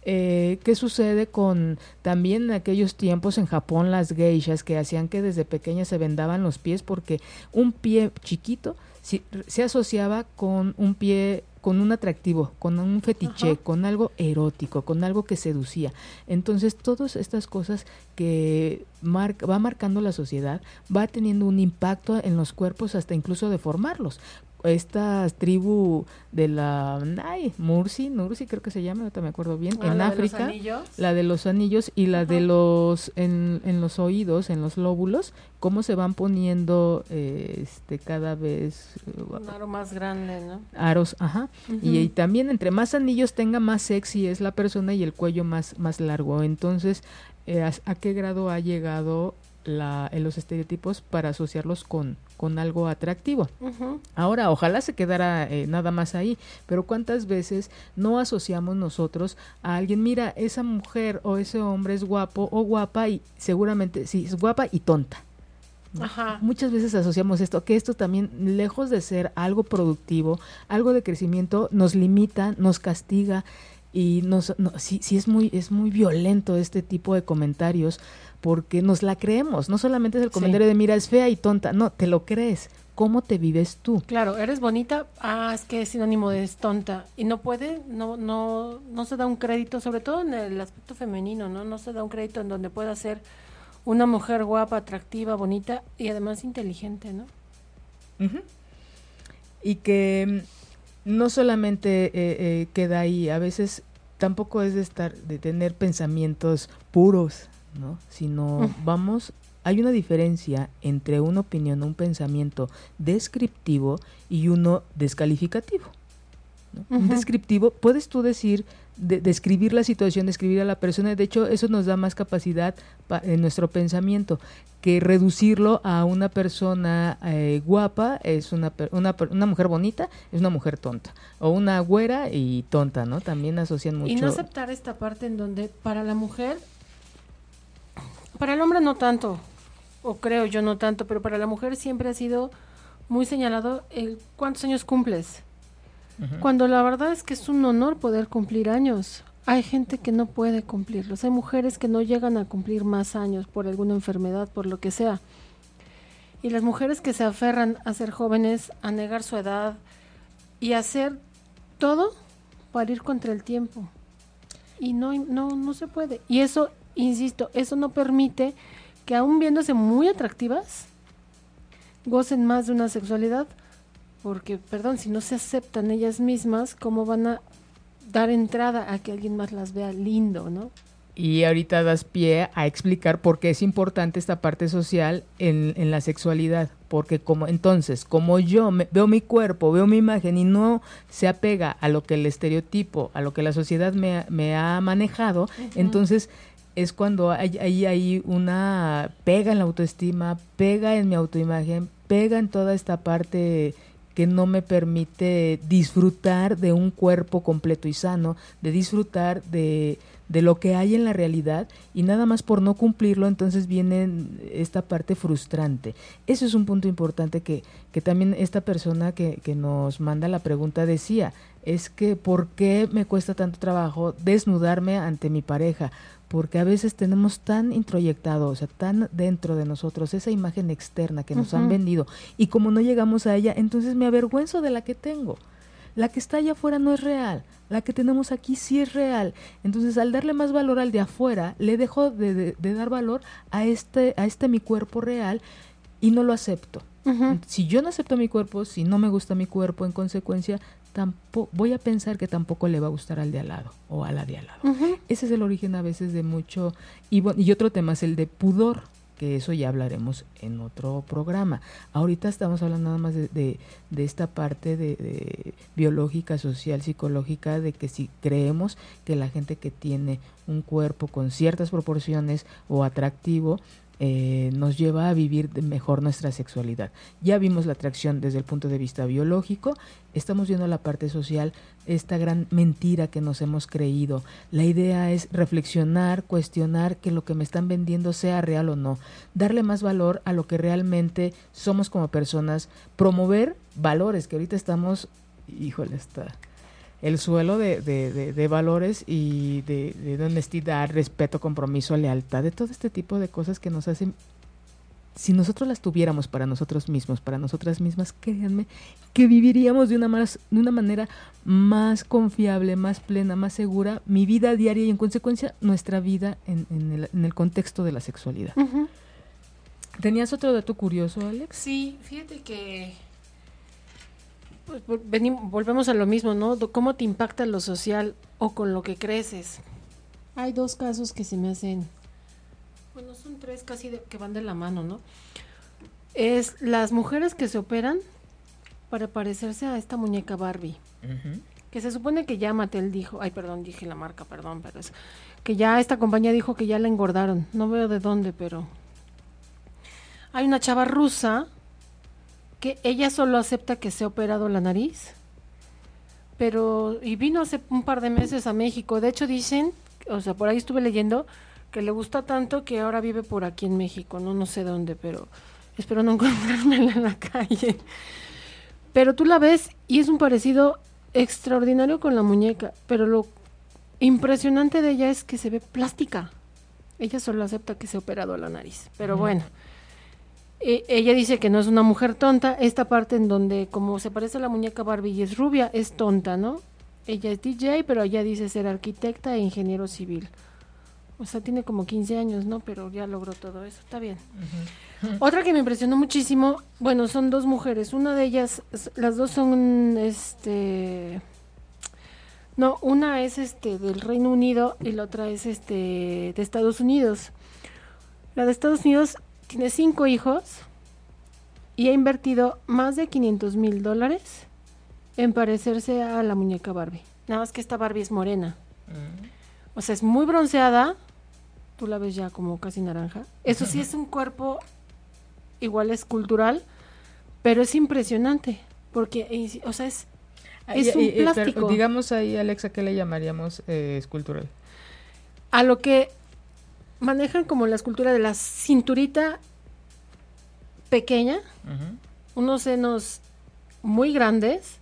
Eh, ¿Qué sucede con también en aquellos tiempos en Japón las geishas que hacían que desde pequeñas se vendaban los pies porque un pie chiquito se asociaba con un pie con un atractivo, con un fetiche, con algo erótico, con algo que seducía. Entonces, todas estas cosas que va marcando la sociedad va teniendo un impacto en los cuerpos hasta incluso deformarlos esta tribu de la ay, Mursi, Nursi creo que se llama, no me acuerdo bien, ah, en África, la de los anillos y la de los en, en, los oídos, en los lóbulos, cómo se van poniendo eh, este cada vez un aro más grande, ¿no? Aros, ajá. y, también entre más anillos tenga más sexy es la persona y el cuello más más largo. Entonces, eh, a, qué grado ha llegado la, en los estereotipos para asociarlos con, con algo atractivo. Ahora, ojalá se quedara eh, nada más ahí, pero ¿cuántas veces no asociamos nosotros a alguien, mira, esa mujer o ese hombre es guapo o guapa y seguramente sí, es guapa y tonta? Muchas veces asociamos esto, que esto también, lejos de ser algo productivo, algo de crecimiento, nos limita, nos castiga y nos, no, sí, sí es muy, es muy violento este tipo de comentarios porque nos la creemos. No solamente es el comentario de mira, es fea y tonta. No, te lo crees. ¿Cómo te vives tú? Claro, eres bonita, ah, es que es sinónimo de es tonta. Y no puede, no, no, no se da un crédito, sobre todo en el aspecto femenino, ¿no? No se da un crédito en donde pueda ser una mujer guapa, atractiva, bonita y además inteligente, ¿no? Y que mm, no solamente eh, eh, queda ahí, a veces tampoco es de estar, de tener pensamientos puros, ¿no? Sino vamos, hay una diferencia entre una opinión, un pensamiento descriptivo y uno descalificativo. Un descriptivo, puedes tú decir, describir la situación, describir a la persona, de hecho eso nos da más capacidad en nuestro pensamiento que reducirlo a una persona eh, guapa es una, una, una, mujer bonita, es una mujer tonta, o una güera y tonta, ¿no? También asocian mucho. Y no aceptar esta parte en donde para la mujer para el hombre no tanto, o creo yo no tanto, pero para la mujer siempre ha sido muy señalado el cuántos años cumples. Cuando la verdad es que es un honor poder cumplir años. Hay gente que no puede cumplirlos. Hay mujeres que no llegan a cumplir más años por alguna enfermedad, por lo que sea. Y las mujeres que se aferran a ser jóvenes, a negar su edad y a hacer todo para ir contra el tiempo. Y no, no, no se puede. Y eso insisto, eso no permite que aún viéndose muy atractivas, gocen más de una sexualidad, porque, perdón, si no se aceptan ellas mismas, ¿cómo van a dar entrada a que alguien más las vea lindo, no? Y ahorita das pie a explicar por qué es importante esta parte social en, en la sexualidad, porque como entonces, como yo veo mi cuerpo, veo mi imagen y no se apega a lo que el estereotipo, a lo que la sociedad me, me ha manejado, entonces es cuando hay, hay, una pega en la autoestima, pega en mi autoimagen, pega en toda esta parte que no me permite disfrutar de un cuerpo completo y sano, de disfrutar de, de lo que hay en la realidad y nada más por no cumplirlo, entonces viene esta parte frustrante. Eso es un punto importante que, que también esta persona que, que nos manda la pregunta decía, es que ¿por qué me cuesta tanto trabajo desnudarme ante mi pareja? Porque a veces tenemos tan introyectado, o sea, tan dentro de nosotros esa imagen externa que nos han vendido y como no llegamos a ella, entonces me avergüenzo de la que tengo. La que está allá afuera no es real, la que tenemos aquí sí es real. Entonces, al darle más valor al de afuera, le dejo de, dar valor a este, a este mi cuerpo real y no lo acepto. Si yo no acepto mi cuerpo, si no me gusta mi cuerpo, en consecuencia, tampoco voy a pensar que tampoco le va a gustar al de al lado o a la de al lado. Ese es el origen a veces de mucho y y otro tema es el de pudor, que eso ya hablaremos en otro programa. Ahorita estamos hablando nada más de, de, esta parte de, biológica, social, psicológica, de que si creemos que la gente que tiene un cuerpo con ciertas proporciones o atractivo eh, nos lleva a vivir mejor nuestra sexualidad. Ya vimos la atracción desde el punto de vista biológico, estamos viendo la parte social, esta gran mentira que nos hemos creído. La idea es reflexionar, cuestionar que lo que me están vendiendo sea real o no, darle más valor a lo que realmente somos como personas, promover valores que ahorita estamos, híjole, está el suelo de, de, de, valores y de, honestidad, respeto, compromiso, lealtad, de todo este tipo de cosas que nos hacen, si nosotros las tuviéramos para nosotros mismos, para nosotras mismas, créanme que viviríamos de una, más, de una manera más confiable, más plena, más segura, mi vida diaria y en consecuencia nuestra vida en, en, el, en el, contexto de la sexualidad. ¿Tenías otro dato curioso, Alex? Sí, fíjate que pues, venimos, volvemos a lo mismo, ¿no? ¿Cómo te impacta lo social o con lo que creces? Hay dos casos que se me hacen, bueno, son tres casi que van de la mano, ¿no? Es las mujeres que se operan para parecerse a esta muñeca Barbie. Que se supone que ya Mattel dijo, ay, perdón, dije la marca, perdón, pero es que ya esta compañía dijo que ya la engordaron. No veo de dónde, pero hay una chava rusa que ella solo acepta que se ha operado la nariz. Pero, y vino hace un par de meses a México. De hecho, dicen, o sea, por ahí estuve leyendo, que le gusta tanto que ahora vive por aquí en México. No, no sé dónde, pero espero no *laughs* encontrármela en la calle. Pero tú la ves y es un parecido extraordinario con la muñeca. Pero lo impresionante de ella es que se ve plástica. Ella solo acepta que se ha operado la nariz. Pero bueno. E, ella dice que no es una mujer tonta. Esta parte en donde, como se parece a la muñeca Barbie y es rubia, es tonta, ¿no? Ella es DJ, pero ella dice ser arquitecta e ingeniero civil. O sea, tiene como 15 años, ¿no? Pero ya logró todo eso. Está bien. Otra que me impresionó muchísimo, bueno, son dos mujeres. Una de ellas, las dos son, este... No, una es este del Reino Unido y la otra es este de Estados Unidos. La de Estados Unidos tiene cinco hijos y ha invertido más de 500 mil dólares en parecerse a la muñeca Barbie. Nada más que esta Barbie es morena. Mm. O sea, es muy bronceada. Tú la ves ya como casi naranja. Eso sí es un cuerpo igual escultural, pero es impresionante. Porque, o sea, es, es un plástico. digamos ahí, Alexa, ¿qué le llamaríamos eh, escultural? A lo que manejan como la escultura de la cinturita pequeña, unos senos muy grandes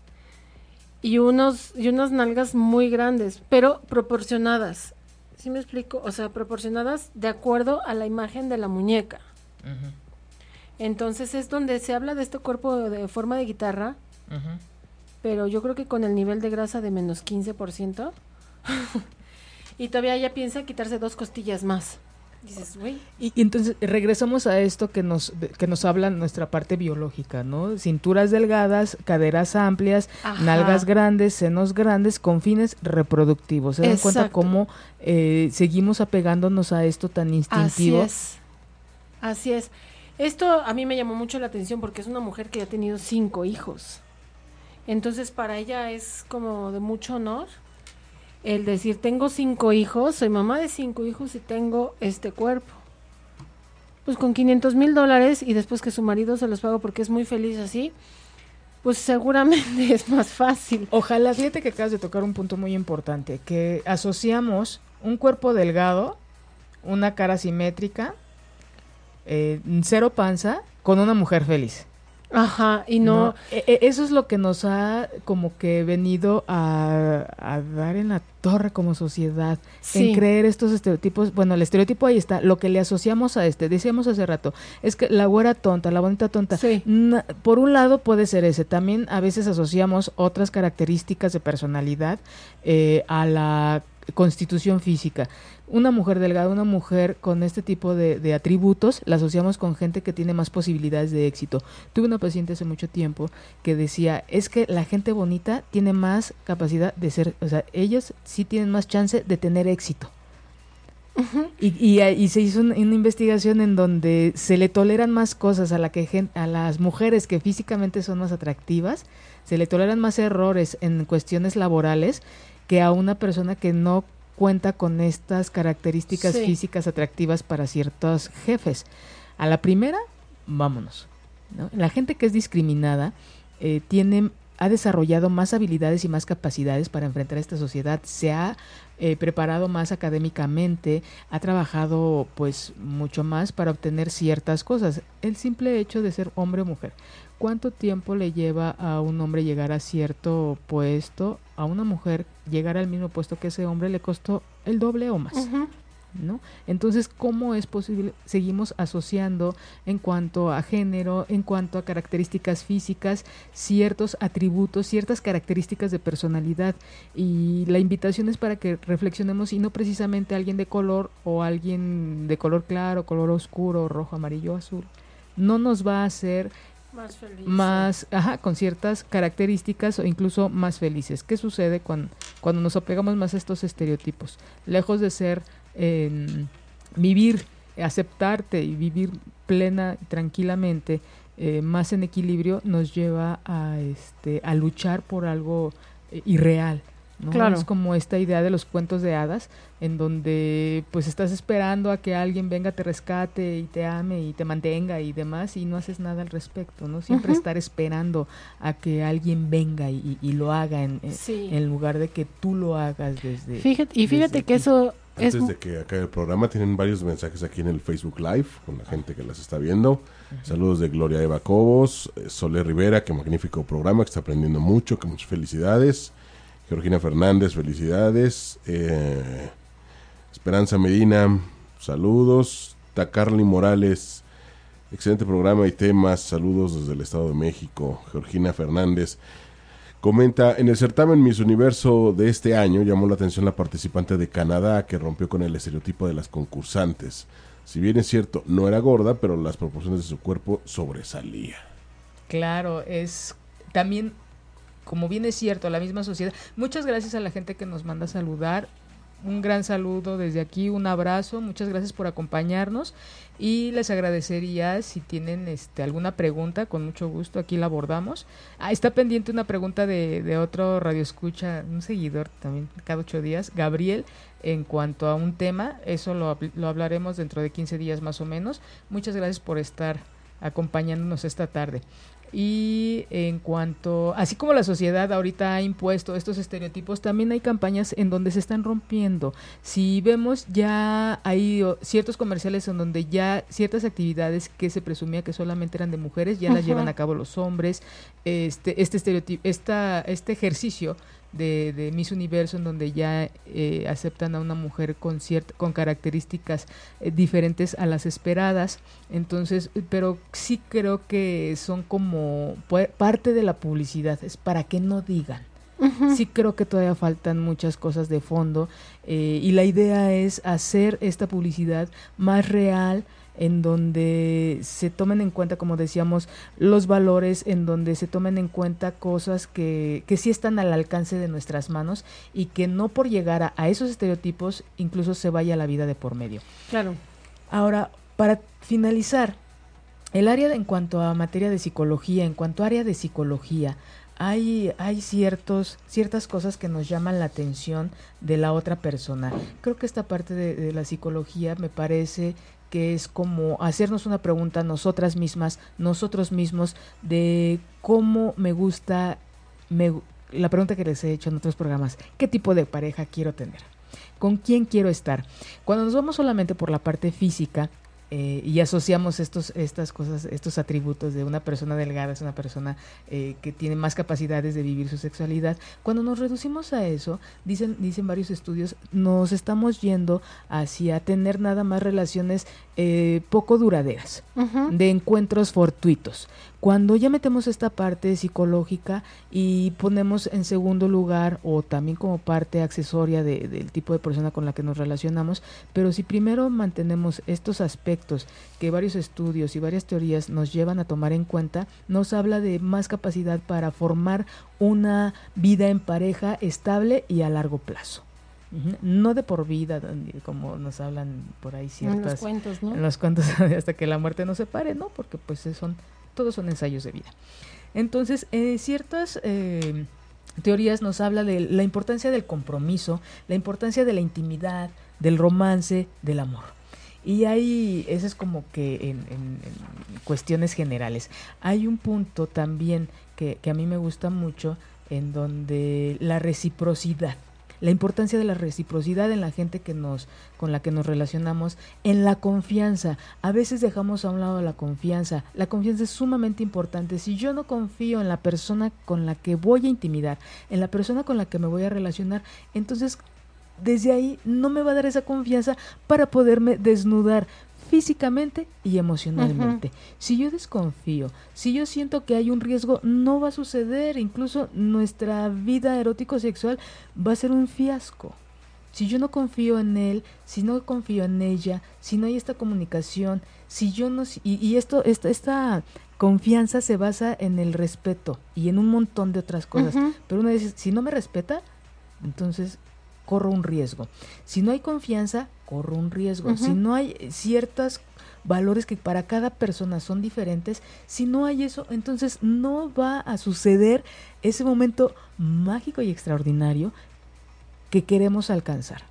y unos y unas nalgas muy grandes, pero proporcionadas. ¿Sí me explico? O sea, proporcionadas de acuerdo a la imagen de la muñeca. Entonces es donde se habla de este cuerpo de forma de guitarra, pero yo creo que con el nivel de grasa de menos 15%. *laughs* y todavía ella piensa quitarse dos costillas más. Y, entonces regresamos a esto que nos, que nos habla nuestra parte biológica, ¿no? Cinturas delgadas, caderas amplias, nalgas grandes, senos grandes, con fines reproductivos. ¿Se dan cuenta cómo eh, seguimos apegándonos a esto tan instintivo? Así es. Así es. Esto a mí me llamó mucho la atención porque es una mujer que ha tenido cinco hijos. Entonces para ella es como de mucho honor el decir, tengo cinco hijos, soy mamá de cinco hijos y tengo este cuerpo. Pues con 500 mil dólares y después que su marido se los paga porque es muy feliz así, pues seguramente *laughs* es más fácil. Ojalá, fíjate que acabas de tocar un punto muy importante, que asociamos un cuerpo delgado, una cara simétrica, eh, cero panza, con una mujer feliz. Ajá, y no... E, e, eso es lo que nos ha como que venido a, dar en la torre como sociedad, en creer estos estereotipos. Bueno, el estereotipo ahí está, lo que le asociamos a este, decíamos hace rato, es que la güera tonta, la bonita tonta. por un lado puede ser ese, también a veces asociamos otras características de personalidad eh, a la constitución física una mujer delgada, una mujer con este tipo de, atributos, la asociamos con gente que tiene más posibilidades de éxito. Tuve una paciente hace mucho tiempo que decía, es que la gente bonita tiene más capacidad de ser, o sea, ellos sí tienen más chance de tener éxito. y, y, se hizo una, investigación en donde se le toleran más cosas a, la que, a las mujeres que físicamente son más atractivas, se le toleran más errores en cuestiones laborales que a una persona que no cuenta con estas características Sí. físicas atractivas para ciertos jefes. A la primera, vámonos. ¿no? La gente que es discriminada eh, tiene ha desarrollado más habilidades y más capacidades para enfrentar esta sociedad, se ha eh, preparado más académicamente, ha trabajado pues mucho más para obtener ciertas cosas. El simple hecho de ser hombre o mujer. ¿Cuánto tiempo le lleva a un hombre llegar a cierto puesto? A una mujer llegar al mismo puesto que ese hombre le costó el doble o más. ¿no? Entonces, ¿cómo es posible? Seguimos asociando en cuanto a género, en cuanto a características físicas, ciertos atributos, ciertas características de personalidad. Y la invitación es para que reflexionemos y no precisamente alguien de color o alguien de color claro, color oscuro, rojo, amarillo, azul. No nos va a hacer Más feliz. más, ajá, con ciertas características o incluso más felices. ¿Qué sucede cuando, cuando nos apegamos más a estos estereotipos? Lejos de ser eh, vivir, aceptarte y vivir plena y tranquilamente, eh, más en equilibrio, nos lleva a, este, a luchar por algo eh, irreal. ¿No? Claro. Es como esta idea de los cuentos de hadas, en donde pues estás esperando a que alguien venga, te rescate y te ame y te mantenga y demás, y no haces nada al respecto, ¿no? Siempre estar esperando a que alguien venga y, lo haga en, en- Sí. en lugar de que tú lo hagas desde... Fíjate, y fíjate desde que aquí. eso es Antes de que acabe el programa, tienen varios mensajes aquí en el Facebook Live con la gente que las está viendo. Saludos de Gloria Eva Cobos, eh, Sole Rivera, que magnífico programa, que está aprendiendo mucho, que muchas felicidades. Georgina Fernández, felicidades. Eh, Esperanza Medina, saludos. Tacarly Morales, excelente programa y temas, saludos desde el Estado de México. Georgina Fernández. Comenta, en el certamen Miss Universo de este año llamó la atención la participante de Canadá que rompió con el estereotipo de las concursantes. Si bien es cierto, no era gorda, pero las proporciones de su cuerpo sobresalía. Claro, es también, como bien es cierto, la misma sociedad. Muchas gracias a la gente que nos manda a saludar. Un gran saludo desde aquí, un abrazo, muchas gracias por acompañarnos y les agradecería si tienen este, alguna pregunta, con mucho gusto aquí la abordamos. Ah, está pendiente una pregunta de, de otro radioescucha, un seguidor también cada ocho días, Gabriel, en cuanto a un tema, eso lo, lo hablaremos dentro de 15 días más o menos. Muchas gracias por estar acompañándonos esta tarde. Y en cuanto, así como la sociedad ahorita ha impuesto estos estereotipos, también hay campañas en donde se están rompiendo. Si vemos ya hay ciertos comerciales en donde ya ciertas actividades que se presumía que solamente eran de mujeres, ya las llevan a cabo los hombres. Este, este estereotipo, esta, este ejercicio de, de Miss Universo en donde ya eh, aceptan a una mujer con cierta, con características eh, diferentes a las esperadas. Entonces, pero sí creo que son como parte de la publicidad, es para que no digan. Sí creo que todavía faltan muchas cosas de fondo eh, y la idea es hacer esta publicidad más real en donde se tomen en cuenta, como decíamos, los valores, en donde se tomen en cuenta cosas que, que sí están al alcance de nuestras manos y que no por llegar a, a esos estereotipos incluso se vaya la vida de por medio. Claro. Ahora, para finalizar, el área de- en cuanto a materia de psicología, en cuanto a área de psicología, hay, hay ciertos, ciertas cosas que nos llaman la atención de la otra persona. Creo que esta parte de, de la psicología me parece que es como hacernos una pregunta nosotras mismas, nosotros mismos, de cómo me gusta, me, la pregunta que les he hecho en otros programas, ¿qué tipo de pareja quiero tener? ¿Con quién quiero estar? Cuando nos vamos solamente por la parte física eh, y asociamos estos, estas cosas, estos atributos de una persona delgada, es una persona eh, que tiene más capacidades de vivir su sexualidad, cuando nos reducimos a eso, dicen, dicen varios estudios, nos estamos yendo hacia tener nada más relaciones eh, poco duraderas de encuentros fortuitos. Cuando ya metemos esta parte psicológica y ponemos en segundo lugar o también como parte accesoria de- del tipo de persona con la que nos relacionamos, pero si primero mantenemos estos aspectos que varios estudios y varias teorías nos llevan a tomar en cuenta, nos habla de más capacidad para formar una vida en pareja estable y a largo plazo. No de por vida, como nos hablan por ahí En ciertas los cuentos, ¿no? en los cuantos *laughs* hasta que la muerte nos separe, ¿no? Porque pues son todos son ensayos de vida. Entonces, eh, ciertas eh, teorías nos habla de la importancia del compromiso, la importancia de la intimidad, del romance, del amor. Y ahí, eso es como que en, en cuestiones generales. Hay un punto también que, que a mí me gusta mucho en donde la reciprocidad la importancia de la reciprocidad en la gente que nos con la que nos relacionamos, en la confianza. A veces dejamos a un lado la confianza. La confianza es sumamente importante. Si yo no confío en la persona con la que voy a intimidar, en la persona con la que me voy a relacionar, entonces desde ahí no me va a dar esa confianza para poderme desnudar físicamente y emocionalmente. Si yo desconfío, si yo siento que hay un riesgo, no va a suceder. Incluso nuestra vida erótico-sexual va a ser un fiasco. Si yo no confío en él, si no confío en ella, si no hay esta comunicación, si yo no... Y, esto, esta, esta confianza se basa en el respeto y en un montón de otras cosas. Pero uno dice, si no me respeta, entonces corro un riesgo. Si no hay confianza, corro un riesgo. Si no hay ciertos valores que para cada persona son diferentes, si no hay eso, entonces no va a suceder ese momento mágico y extraordinario que queremos alcanzar.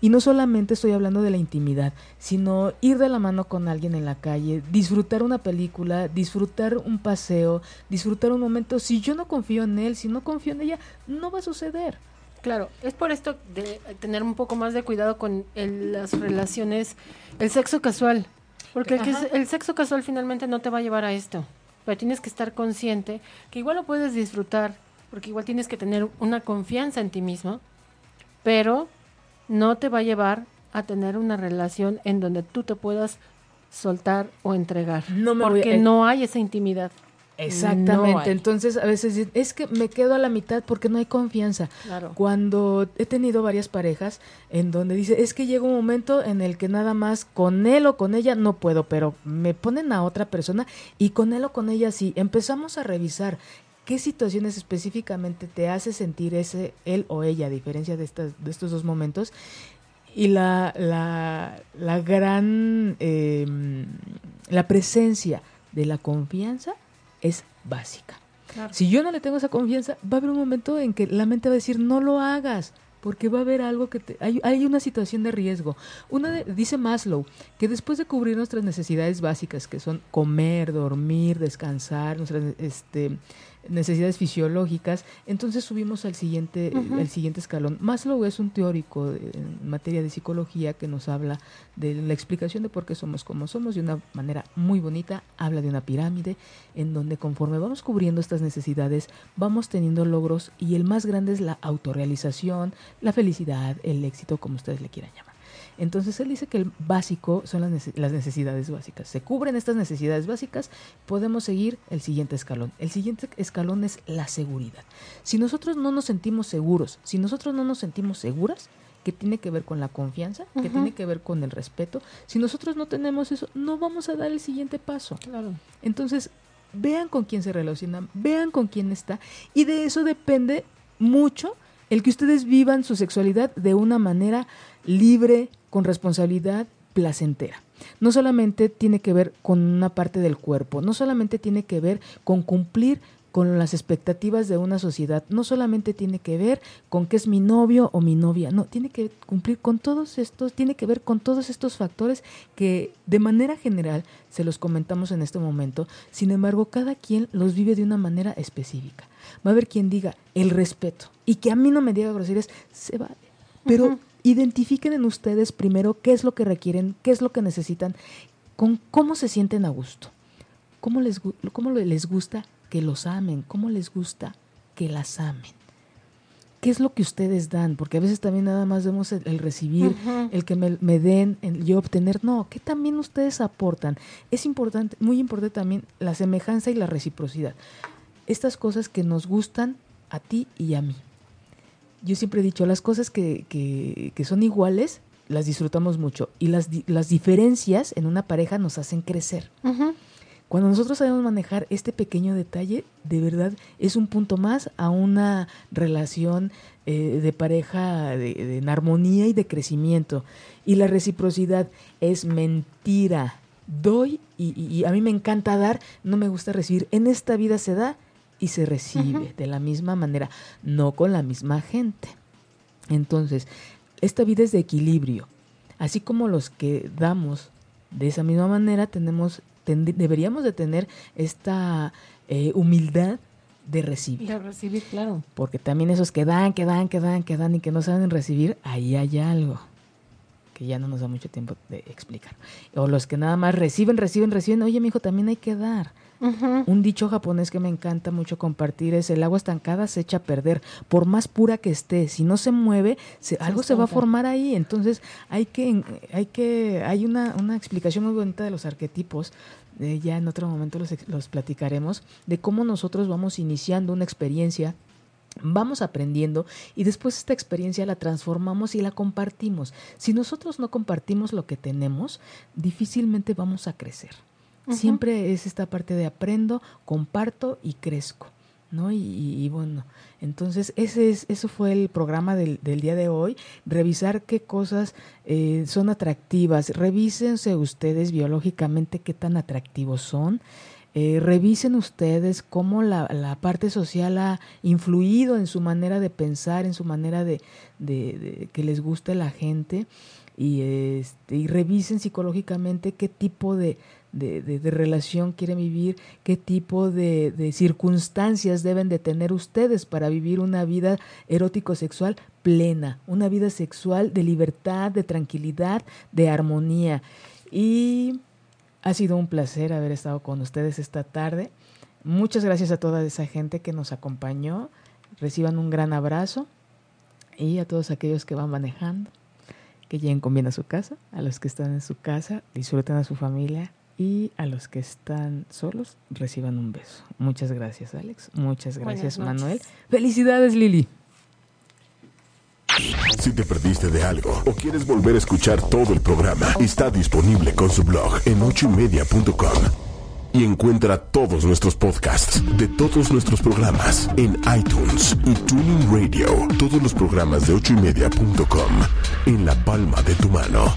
Y no solamente estoy hablando de la intimidad, sino ir de la mano con alguien en la calle, disfrutar una película, disfrutar un paseo, disfrutar un momento. Si yo no confío en él, si no confío en ella, no va a suceder. Claro, es por esto de tener un poco más de cuidado con las relaciones, el sexo casual, porque el, el, sexo casual finalmente no te va a llevar a esto, pero tienes que estar consciente que igual lo puedes disfrutar, porque igual tienes que tener una confianza en ti mismo, pero no te va a llevar a tener una relación en donde tú te puedas soltar o entregar, no porque no hay esa intimidad. Exactamente, entonces a veces es que me quedo a la mitad porque no hay confianza. Claro. Cuando he tenido varias parejas en donde dice, es que llega un momento en el que nada más con él o con ella no puedo, pero me ponen a otra persona y con él o con ella sí. Empezamos a revisar qué situaciones específicamente te hace sentir ese él o ella, a diferencia de, estas, de estos dos momentos. Y la, la, la gran, em, la presencia de la confianza es básica. Si yo no le tengo esa confianza, va a haber un momento en que la mente va a decir, no lo hagas, porque va a haber algo que te, hay, hay una situación de riesgo. Una dice Maslow que después de cubrir nuestras necesidades básicas, que son comer, dormir, descansar, nuestras este, necesidades fisiológicas, entonces subimos al siguiente, siguiente escalón. Maslow es un teórico en materia de psicología que nos habla de la explicación de por qué somos como somos de una manera muy bonita, habla de una pirámide en donde conforme vamos cubriendo estas necesidades, vamos teniendo logros y el más grande es la autorrealización, la felicidad, el éxito, como ustedes le quieran llamar. Entonces él dice que el básico son las necesidades básicas. Se cubren estas necesidades básicas, podemos seguir el siguiente escalón. El siguiente escalón es la seguridad. Si nosotros no nos sentimos seguros, si nosotros no nos sentimos seguras, que tiene que ver con la confianza, que tiene que ver con el respeto, si nosotros no tenemos eso, no vamos a dar el siguiente paso. Claro. Entonces, vean con quién se relacionan, vean con quién está, y de eso depende mucho el que ustedes vivan su sexualidad de una manera libre, con responsabilidad placentera. No solamente tiene que ver con una parte del cuerpo, no solamente tiene que ver con cumplir con las expectativas de una sociedad, no solamente tiene que ver con que es mi novio o mi novia, no, tiene que cumplir con todos estos, tiene que ver con todos estos factores que de manera general se los comentamos en este momento, sin embargo cada quien los vive de una manera específica. Va a haber quien diga el respeto y que a mí no me diga groserías, se vale, pero identifiquen en ustedes primero qué es lo que requieren, qué es lo que necesitan, con cómo se sienten a gusto, cómo les, cómo les gusta que los amen, cómo les gusta que las amen. ¿Qué es lo que ustedes dan? Porque a veces también nada más vemos el, recibir, el que me, me den, el yo obtener. No, ¿qué también ustedes aportan? Es importante, muy importante también la semejanza y la reciprocidad. Estas cosas que nos gustan a ti y a mí yo siempre he dicho, las cosas que, que, son iguales las disfrutamos mucho y las, las diferencias en una pareja nos hacen crecer. Cuando nosotros sabemos manejar este pequeño detalle, de verdad es un punto más a una relación eh, de pareja de, en armonía y de crecimiento. Y la reciprocidad es mentira. Doy y, y a mí me encanta dar, no me gusta recibir. En esta vida se da y se recibe de la misma manera, no con la misma gente. Entonces, esta vida es de equilibrio. Así como los que damos de esa misma manera, tenemos, deberíamos de tener esta eh, humildad de recibir. De recibir, claro. Porque también esos que dan, que dan, que dan, que dan y que no saben recibir, ahí hay algo que ya no nos da mucho tiempo de explicar. O los que nada más reciben, reciben, reciben, oye, mi hijo, también hay que dar. Un dicho japonés que me encanta mucho compartir es el agua estancada se echa a perder, por más pura que esté, si no se mueve, algo se va a formar ahí. Entonces hay que, hay que, hay una, una explicación muy bonita de los arquetipos ya en otro momento los, los platicaremos, de cómo nosotros vamos iniciando una experiencia Vamos aprendiendo y después esta experiencia la transformamos y la compartimos. Si nosotros no compartimos lo que tenemos, difícilmente vamos a crecer. Siempre es esta parte de aprendo, comparto y crezco. ¿no? Y, bueno, entonces ese es, eso fue el programa del, del día de hoy, revisar qué cosas eh, son atractivas, revísense ustedes biológicamente qué tan atractivos son, eh, revisen ustedes cómo la, la, parte social ha influido en su manera de pensar, en su manera de, de, que les guste la gente y, este, y revisen psicológicamente qué tipo de, de, relación quieren vivir, qué tipo de, de, circunstancias deben de tener ustedes para vivir una vida erótico-sexual plena, una vida sexual de libertad, de tranquilidad, de armonía. Y ha sido un placer haber estado con ustedes esta tarde. Muchas gracias a toda esa gente que nos acompañó. Reciban un gran abrazo y a todos aquellos que van manejando, que lleguen con bien a su casa, a los que están en su casa, disfruten a su familia, y a los que están solos reciban un beso. Muchas gracias, Alex. Muchas gracias, Manuel. Felicidades, Lili. Si te perdiste de algo o quieres volver a escuchar todo el programa, está disponible con su blog en ochoymedia.com. Y encuentra todos nuestros podcasts de todos nuestros programas en iTunes y Tuning Radio. Todos los programas de ochoymedia.com en la palma de tu mano.